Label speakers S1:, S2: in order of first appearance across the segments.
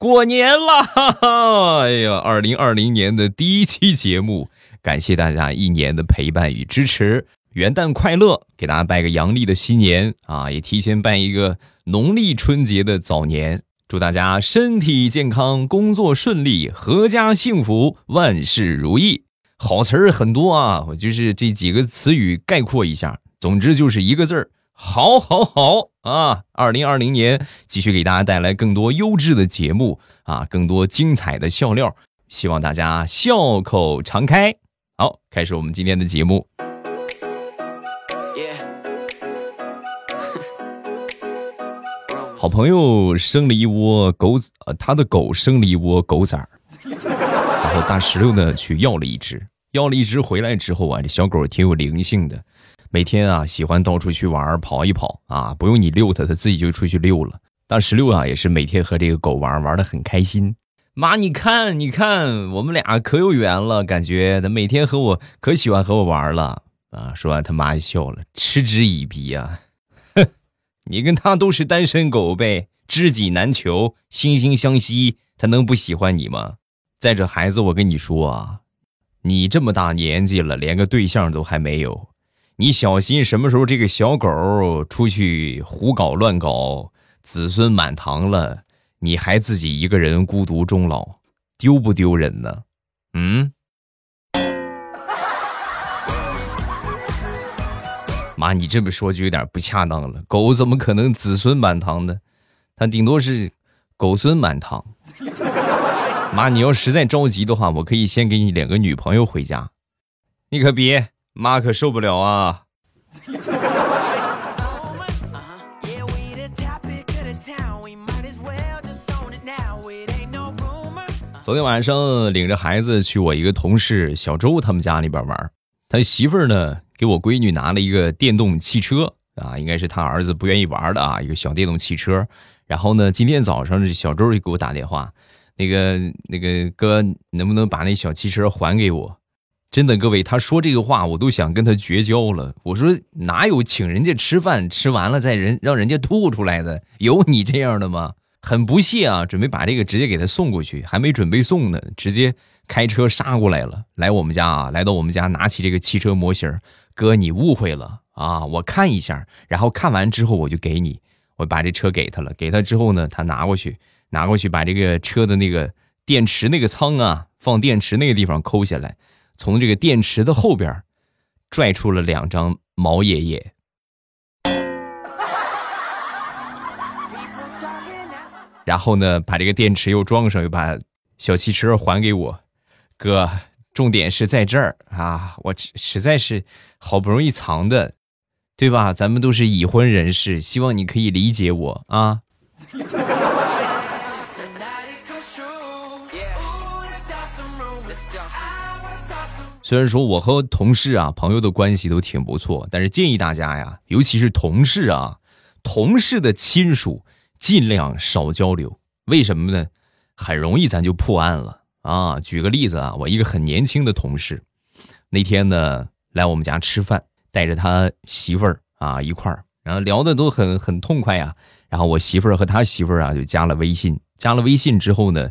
S1: 过年啦！哎呀，二零二零年的第一期节目，感谢大家一年的陪伴与支持。元旦快乐，给大家拜个阳历的新年啊！也提前拜一个农历春节的早年，祝大家身体健康，工作顺利，阖家幸福，万事如意。好词儿很多啊，我就是这几个词语概括一下，总之就是一个字儿，好，好，好啊！二零二零年继续给大家带来更多优质的节目啊，更多精彩的笑料，希望大家笑口常开。好，开始我们今天的节目。好朋友生了一窝狗子，呃，他的狗生了一窝狗崽儿，然后大石榴呢去要了一只，要了一只回来之后啊，这小狗挺有灵性的，每天啊喜欢到处去玩，跑一跑啊，不用你遛它，它自己就出去溜了。大石榴啊也是每天和这个狗玩，玩的很开心。妈，你看，你看，我们俩可有缘了，感觉它每天和我可喜欢和我玩了啊。说完，他妈就笑了，嗤之以鼻啊。哼 你跟他都是单身狗呗，知己难求，惺惺相惜，他能不喜欢你吗？再者，孩子，我跟你说啊，你这么大年纪了，连个对象都还没有，你小心什么时候这个小狗出去胡搞乱搞，子孙满堂了，你还自己一个人孤独终老，丢不丢人呢？嗯？妈，你这么说就有点不恰当了。狗怎么可能子孙满堂呢？它顶多是狗孙满堂。妈，你要实在着急的话，我可以先给你领个女朋友回家。你可别，妈可受不了啊！昨天晚上领着孩子去我一个同事小周他们家里边玩，他媳妇儿呢。给我闺女拿了一个电动汽车啊，应该是他儿子不愿意玩的啊，一个小电动汽车。然后呢，今天早上这小周就给我打电话，那个那个哥，能不能把那小汽车还给我？真的，各位，他说这个话，我都想跟他绝交了。我说哪有请人家吃饭，吃完了再人让人家吐出来的？有你这样的吗？很不屑啊，准备把这个直接给他送过去，还没准备送呢，直接开车杀过来了，来我们家啊，来到我们家，拿起这个汽车模型。哥，你误会了啊！我看一下，然后看完之后我就给你。我把这车给他了，给他之后呢，他拿过去，拿过去把这个车的那个电池那个仓啊，放电池那个地方抠下来，从这个电池的后边拽出了两张毛爷爷。然后呢，把这个电池又装上，又把小汽车还给我，哥。重点是在这儿啊！我实在是好不容易藏的，对吧？咱们都是已婚人士，希望你可以理解我啊。虽然说我和同事啊、朋友的关系都挺不错，但是建议大家呀，尤其是同事啊，同事的亲属尽量少交流。为什么呢？很容易咱就破案了。啊，举个例子啊，我一个很年轻的同事，那天呢来我们家吃饭，带着他媳妇儿啊一块儿，然后聊的都很很痛快呀。然后我媳妇儿和他媳妇儿啊就加了微信，加了微信之后呢，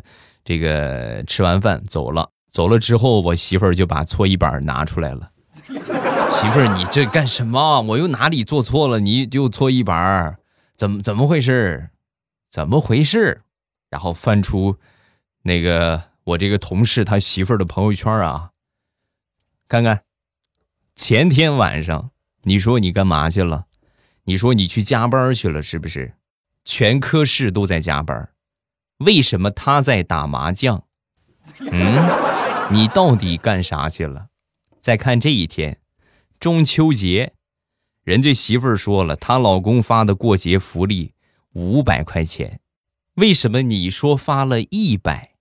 S1: 这个吃完饭走了，走了之后我媳妇儿就把搓衣板拿出来了。媳妇儿，你这干什么？我又哪里做错了？你就搓衣板？怎么怎么回事？怎么回事？然后翻出那个。我这个同事他媳妇儿的朋友圈啊，看看，前天晚上你说你干嘛去了？你说你去加班去了是不是？全科室都在加班，为什么他在打麻将？嗯，你到底干啥去了？再看这一天，中秋节，人家媳妇儿说了，她老公发的过节福利五百块钱，为什么你说发了一百？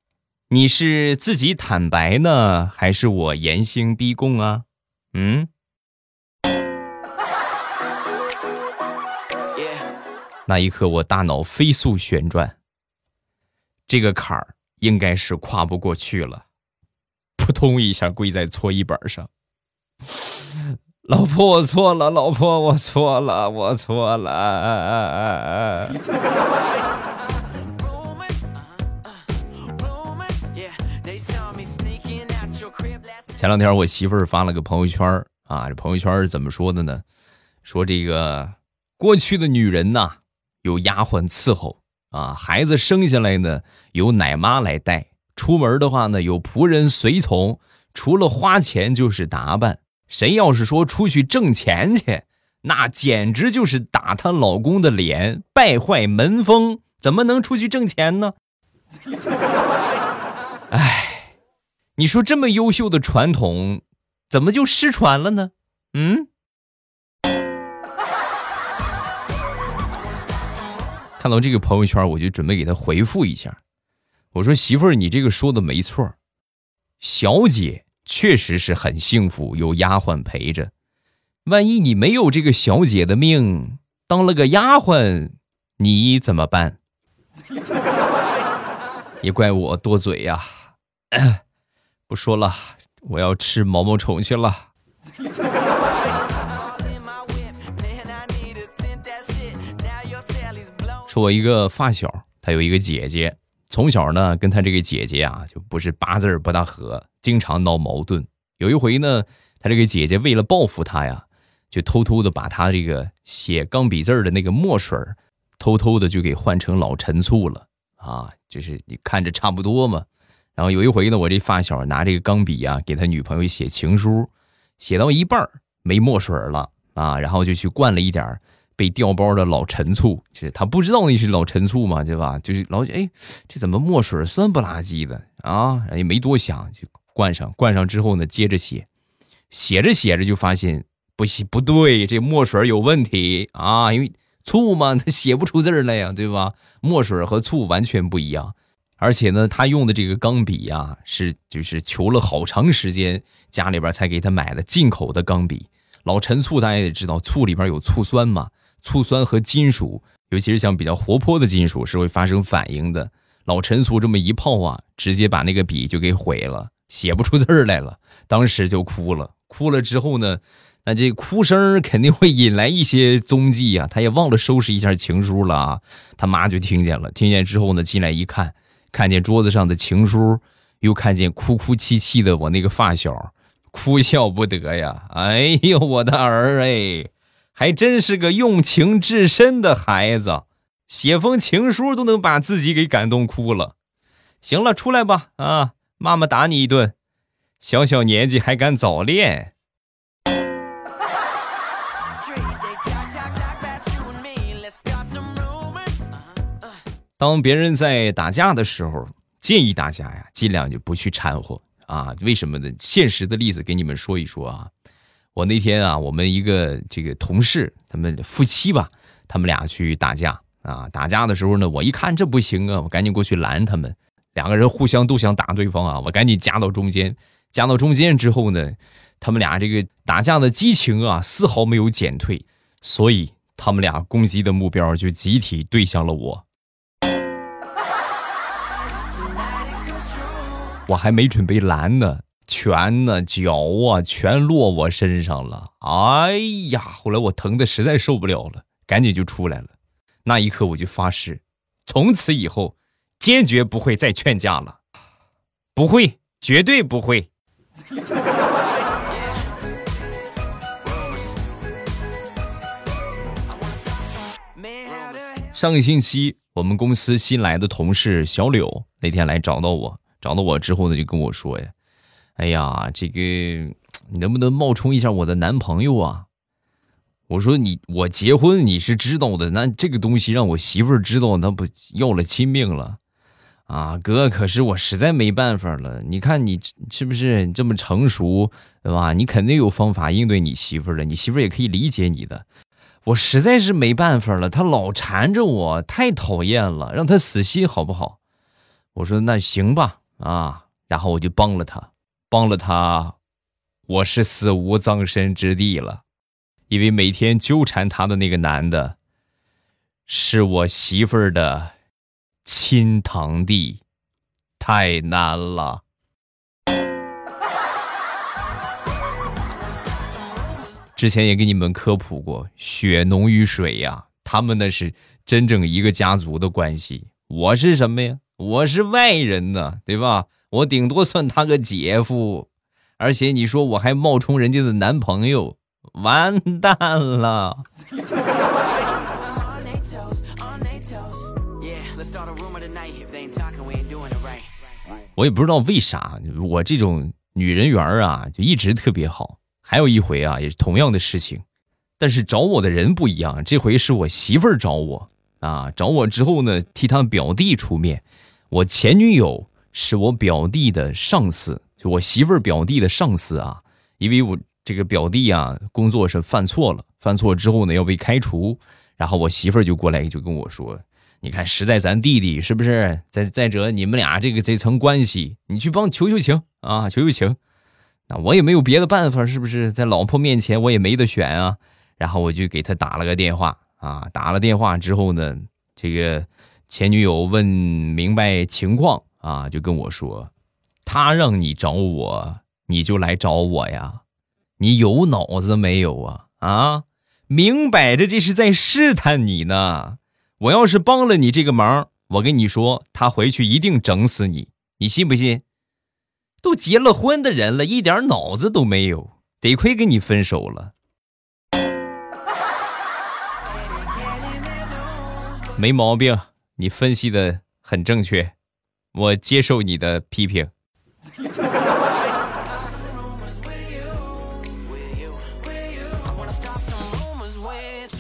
S1: 你是自己坦白呢，还是我严刑逼供啊？嗯？那一刻，我大脑飞速旋转，这个坎儿应该是跨不过去了扑通一下跪在搓衣板上。老婆我错了老婆我错了我错了。前两天我媳妇儿发了个朋友圈啊这朋友圈是怎么说的呢？说这个过去的女人呐有丫鬟伺候啊，孩子生下来呢，由奶妈来带，出门的话呢，有仆人随从，除了花钱就是打扮。谁要是说出去挣钱去，那简直就是打她老公的脸，败坏门风。怎么能出去挣钱呢？哎，你说这么优秀的传统，怎么就失传了呢？嗯？看到这个朋友圈，我就准备给他回复一下。我说：“媳妇儿，你这个说的没错，小姐确实是很幸福，有丫鬟陪着。万一你没有这个小姐的命，当了个丫鬟，你怎么办？” 也怪我多嘴呀，不说了，我要吃毛毛虫去了。我一个发小，他有一个姐姐，从小呢跟他这个姐姐啊，就不是八字不大合，经常闹矛盾。有一回呢，他这个姐姐为了报复他呀，就偷偷的把他这个写钢笔字的那个墨水偷偷的就给换成老陈醋了啊！就是你看着差不多嘛。然后有一回呢，我这发小拿这个钢笔啊，给他女朋友写情书，写到一半没墨水了啊，然后就去灌了一点被调包的老陈醋。就是他不知道那是老陈醋嘛，对吧？就是老哎，这怎么墨水酸不拉几的啊？也没多想就灌上，灌上之后呢，接着写，写着写着就发现不行不对，这墨水有问题啊，因为。醋嘛，它 写不出字来呀，对吧？墨水和醋完全不一样，而且呢，他用的这个钢笔呀，是就是求了好长时间，家里边才给他买的进口的钢笔。老陈醋大家也知道，醋里边有醋酸嘛，醋酸和金属，尤其是像比较活泼的金属是会发生反应的。老陈醋这么一泡啊，直接把那个笔就给毁了，写不出字来了，当时就哭了。哭了之后呢？那这哭声肯定会引来一些踪迹啊！他也忘了收拾一下情书了啊！他妈就听见了，听见之后呢，进来一看，看见桌子上的情书，又看见哭哭泣泣的我那个发小，哭笑不得呀！哎呦，我的儿哎，还真是个用情至深的孩子，写封情书都能把自己给感动哭了。行了，出来吧啊！妈妈打你一顿，小小年纪还敢早恋。当别人在打架的时候，建议大家呀，尽量就不去掺和啊。为什么呢？现实的例子给你们说一说啊。我那天啊，我们一个这个同事，他们夫妻吧，他们俩去打架啊。打架的时候呢，我一看这不行啊，我赶紧过去拦他们。两个人互相都想打对方啊，我赶紧夹到中间。夹到中间之后呢，他们俩这个打架的激情啊，丝毫没有减退，所以他们俩攻击的目标就集体对向了我。我还没准备拦呢，拳呢、脚啊，全落我身上了。哎呀，后来我疼的实在受不了了，赶紧就出来了。那一刻我就发誓，从此以后坚决不会再劝架了，不会，绝对不会。上个星期，我们公司新来的同事小柳那天来找到我。找到我之后呢，就跟我说呀：“哎呀，这个你能不能冒充一下我的男朋友啊？”我说：“你我结婚你是知道的，那这个东西让我媳妇儿知道，那不要了亲命了啊？哥，可是我实在没办法了。你看你是不是这么成熟，对吧？你肯定有方法应对你媳妇儿的，你媳妇儿也可以理解你的。我实在是没办法了，她老缠着我，太讨厌了，让她死心好不好？”我说：“那行吧。”啊，然后我就帮了他，帮了他，我是死无葬身之地了，因为每天纠缠他的那个男的，是我媳妇儿的亲堂弟，太难了。之前也给你们科普过，血浓于水呀，他们那是真正一个家族的关系，我是什么呀？我是外人呢，对吧？我顶多算他个姐夫。而且你说我还冒充人家的男朋友，完蛋了。我也不知道为啥，我这种女人缘啊，就一直特别好。还有一回啊，也是同样的事情，但是找我的人不一样，这回是我媳妇儿找我啊。找我之后呢，替他表弟出面。我前女友是我表弟的上司，就我媳妇儿表弟的上司啊。因为我这个表弟啊，工作是犯错了，犯错之后呢要被开除，然后我媳妇儿就过来就跟我说。你看，实在咱弟弟是不是？再再者，你们俩这个这层关系，你去帮求求情啊，求求情。那我也没有别的办法，是不是？在老婆面前，我也没得选啊。然后我就给他打了个电话啊，打了电话之后呢，这个前女友问明白情况啊，就跟我说，他让你找我，你就来找我呀，你有脑子没有啊？啊，明摆着这是在试探你呢。我要是帮了你这个忙，我跟你说，他回去一定整死你，你信不信？都结了婚的人了，一点脑子都没有，得亏跟你分手了。没毛病，你分析的很正确，我接受你的批评。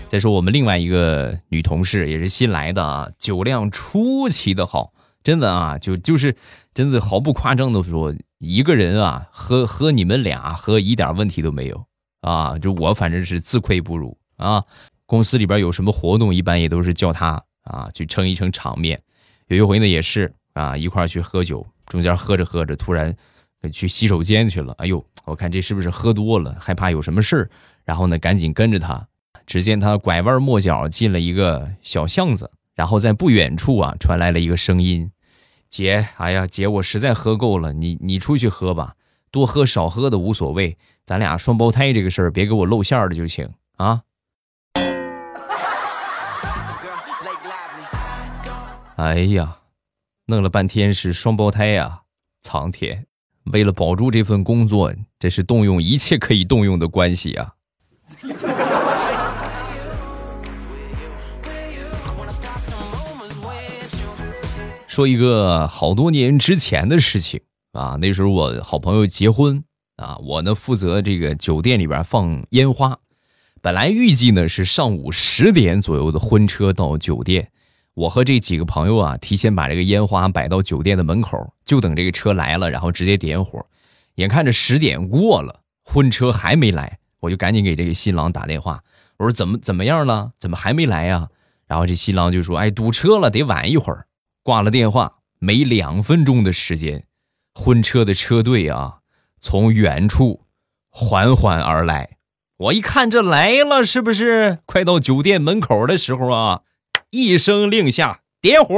S1: 再说我们另外一个女同事也是新来的啊，酒量出奇的好，真的啊，就就是真的毫不夸张的说，一个人啊喝喝你们俩喝一点问题都没有啊，就我反正是自愧不如啊。公司里边有什么活动，一般也都是叫她啊去撑一撑场面。有一回呢也是啊一块去喝酒，中间喝着喝着突然去洗手间去了，哎呦，我看这是不是喝多了，害怕有什么事儿，然后呢赶紧跟着他。只见他拐弯抹角进了一个小巷子，然后在不远处啊传来了一个声音：“姐，哎呀，姐，我实在喝够了，你你出去喝吧，多喝少喝的无所谓，咱俩双胞胎这个事儿别给我露馅了就行啊。”哎呀，弄了半天是双胞胎呀！苍天，为了保住这份工作，这是动用一切可以动用的关系啊！说一个好多年之前的事情啊，那时候我好朋友结婚啊，我呢负责这个酒店里边放烟花，本来预计呢是上午十点左右的婚车到酒店，我和这几个朋友啊提前把这个烟花摆到酒店的门口，就等这个车来了，然后直接点火。眼看着十点过了，婚车还没来，我就赶紧给这个新郎打电话，我说怎么怎么样了？怎么还没来呀？然后这新郎就说：“哎，堵车了，得晚一会儿。”挂了电话，没两分钟的时间，婚车的车队啊，从远处缓缓而来。我一看，这来了，是不是？快到酒店门口的时候啊，一声令下，点火，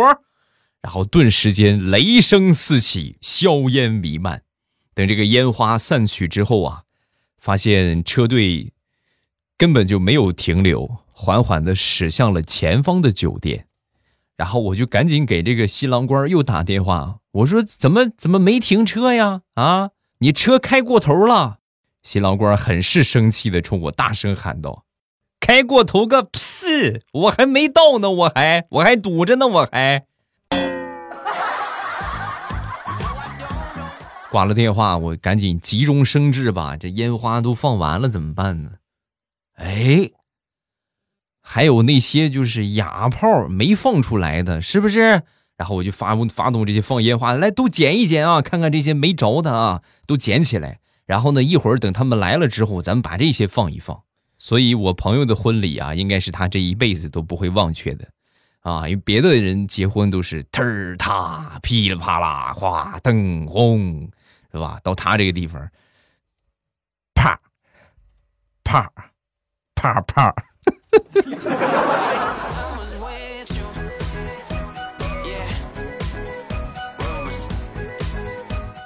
S1: 然后顿时间雷声四起，硝烟弥漫。等这个烟花散去之后啊，发现车队根本就没有停留，缓缓的驶向了前方的酒店。然后我就赶紧给这个新郎官又打电话，我说怎么怎么没停车呀？啊，你车开过头了！新郎官很是生气的冲我大声喊道：“开过头个屁！我还没到呢，我还我还堵着呢，我还。”挂了电话，我赶紧急中生智吧，这烟花都放完了怎么办呢？哎。还有那些就是哑炮没放出来的，是不是？然后我就发发动这些放烟花，来都捡一捡啊，看看这些没着的啊，都捡起来。然后呢，一会儿等他们来了之后，咱们把这些放一放。所以我朋友的婚礼啊，应该是他这一辈子都不会忘却的，啊，因为别的人结婚都是忒儿踏噼里啪啦哗灯轰，是吧？到他这个地方，啪啪啪啪。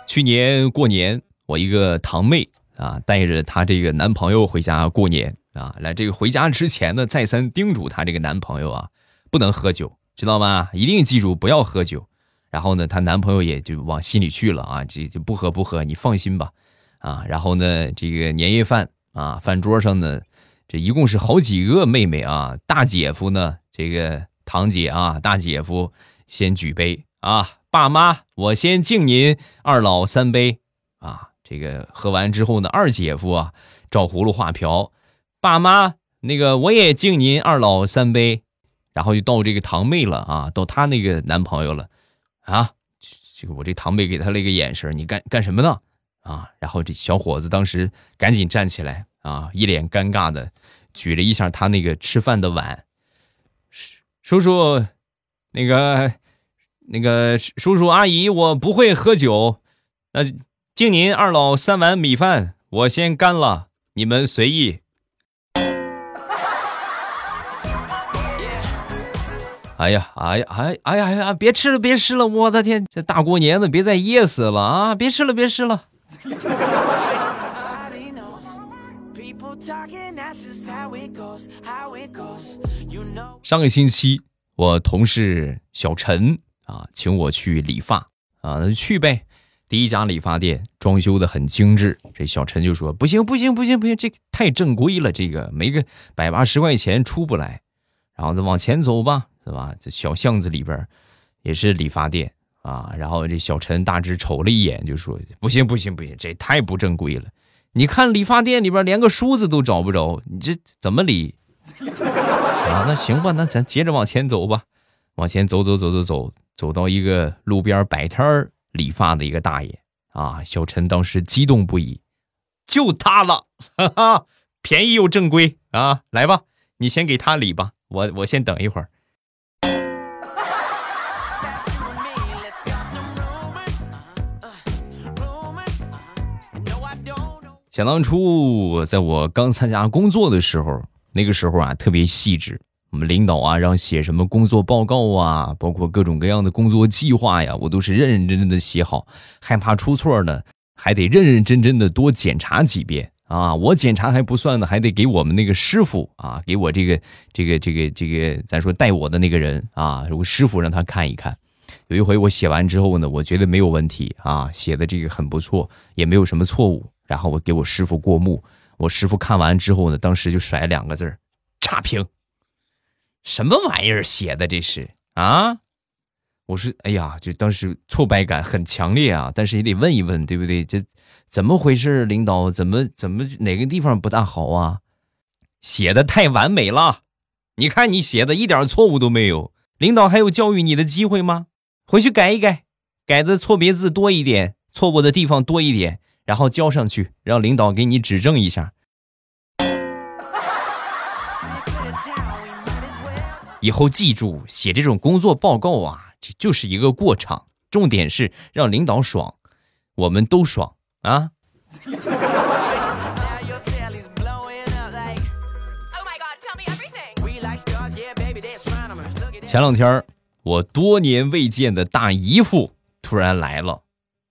S1: 去年过年，我一个堂妹啊，带着她这个男朋友回家过年啊。来这个回家之前呢，再三叮嘱她这个男朋友啊，不能喝酒，知道吗？一定记住不要喝酒。然后呢，她男朋友也就往心里去了啊，这就不喝不喝，你放心吧。啊，然后呢，这个年夜饭啊，饭桌上呢，这一共是好几个妹妹啊，大姐夫呢，这个堂姐啊，大姐夫先举杯啊，爸妈，我先敬您二老三杯啊，这个喝完之后呢，二姐夫啊，照葫芦画瓢，爸妈，那个我也敬您二老三杯。然后就到这个堂妹了啊，到她那个男朋友了，啊，这个我这堂妹给他了一个眼神，你干干什么呢？啊，然后这小伙子当时赶紧站起来啊，一脸尴尬的举了一下他那个吃饭的碗，叔叔，那个那个叔叔阿姨，我不会喝酒，那敬您二老三碗米饭，我先干了，你们随意。哎呀，哎呀，哎，哎呀，哎呀，别吃了，别吃了！我的天，这大过年的，别再噎死了啊！别吃了，别吃了。上个星期，我同事小陈啊，请我去理发啊，那就去呗。第一家理发店装修的很精致，这小陈就说：“不行，不行，不行，不行，这个太正规了，这个没个百八十块钱出不来。”然后再往前走吧。是吧？这小巷子里边，也是理发店啊。然后这小陈大致瞅了一眼，就说：“不行，不行，不行，这太不正规了。你看理发店里边连个梳子都找不着，你这怎么理？” 啊，那行吧，那咱接着往前走吧。往前走走走走走，走到一个路边摆摊理发的一个大爷啊。小陈当时激动不已，就他了，哈哈，便宜又正规啊！来吧，你先给他理吧，我我先等一会儿。想当初，在我刚参加工作的时候，那个时候啊，特别细致。我们领导啊，让写什么工作报告啊，包括各种各样的工作计划呀，我都是认认真真的写好，害怕出错呢，还得认认真真的多检查几遍啊。我检查还不算呢，还得给我们那个师傅啊，给我这个这个这个这个，咱说带我的那个人啊，有个师傅让他看一看。有一回我写完之后呢，我觉得没有问题啊，写的这个很不错，也没有什么错误。然后我给我师傅过目，我师傅看完之后呢，当时就甩两个字：差评。什么玩意儿写的这是啊？我说，哎呀，就当时挫败感很强烈啊，但是也得问一问，对不对？这怎么回事？领导怎么怎么哪个地方不大好啊？写的太完美了，你看你写的一点错误都没有，领导还有教育你的机会吗？回去改一改，改的错别字多一点，错误的地方多一点。然后交上去，让领导给你指正一下。以后记住，写这种工作报告啊，就是一个过场，重点是让领导爽，我们都爽啊。前两天，我多年未见的大姨夫突然来了。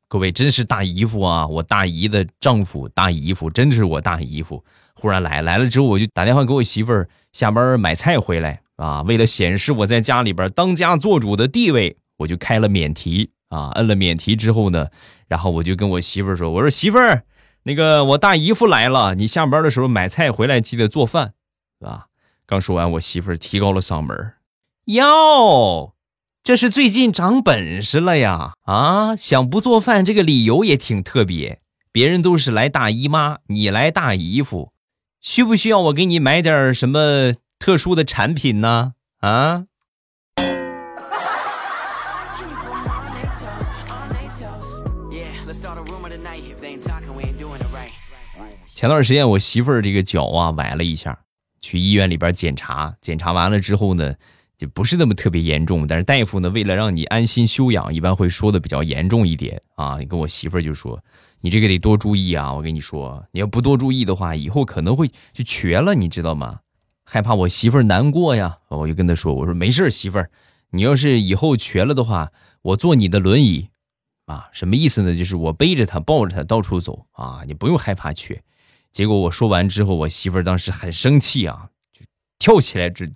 S1: 各位真是大姨夫啊！我大姨的丈夫，大姨夫真是我大姨夫。忽然来来了之后，我就打电话给我媳妇儿，下班买菜回来啊。为了显示我在家里边当家做主的地位，我就开了免提啊。摁了免提之后呢，然后我就跟我媳妇儿说：“我说媳妇儿，那个我大姨夫来了，你下班的时候买菜回来记得做饭，啊。”刚说完，我媳妇儿提高了嗓门：“哟。”这是最近长本事了呀！啊，想不做饭这个理由也挺特别。别人都是来大姨妈，你来大姨夫，需不需要我给你买点什么特殊的产品呢？啊？前段时间我媳妇儿这个脚啊崴了一下，去医院里边检查，检查完了之后呢。就不是那么特别严重，但是大夫呢，为了让你安心休养，一般会说的比较严重一点啊。你跟我媳妇儿就说，你这个得多注意啊。我跟你说，你要不多注意的话，以后可能会就瘸了，你知道吗？害怕我媳妇儿难过呀，我就跟她说，我说没事媳妇儿，你要是以后瘸了的话，我坐你的轮椅啊。什么意思呢？就是我背着她，抱着她到处走啊，你不用害怕瘸。结果我说完之后，我媳妇儿当时很生气啊，就跳起来这。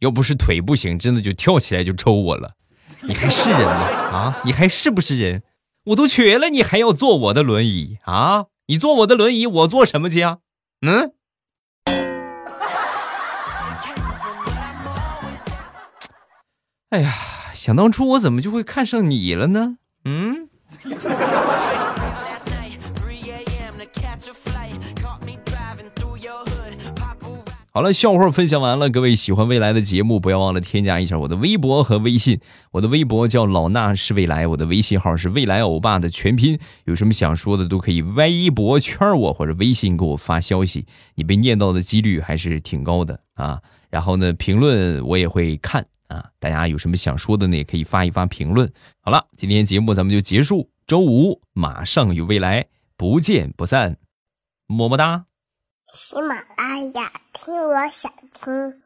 S1: 要不是腿不行，真的就跳起来就抽我了。你还是人吗？啊，你还是不是人？我都瘸了，你还要坐我的轮椅啊？你坐我的轮椅，我坐什么去啊？嗯？哎呀，想当初我怎么就会看上你了呢？嗯？好了，笑话分享完了。各位喜欢未来的节目，不要忘了添加一下我的微博和微信。我的微博叫老衲是未来，我的微信号是未来欧巴的全拼。有什么想说的，都可以微博圈我或者微信给我发消息，你被念到的几率还是挺高的啊。然后呢，评论我也会看啊。大家有什么想说的呢，也可以发一发评论。好了，今天节目咱们就结束。周五马上与未来，不见不散，么么哒。
S2: 喜马拉雅，听我想听。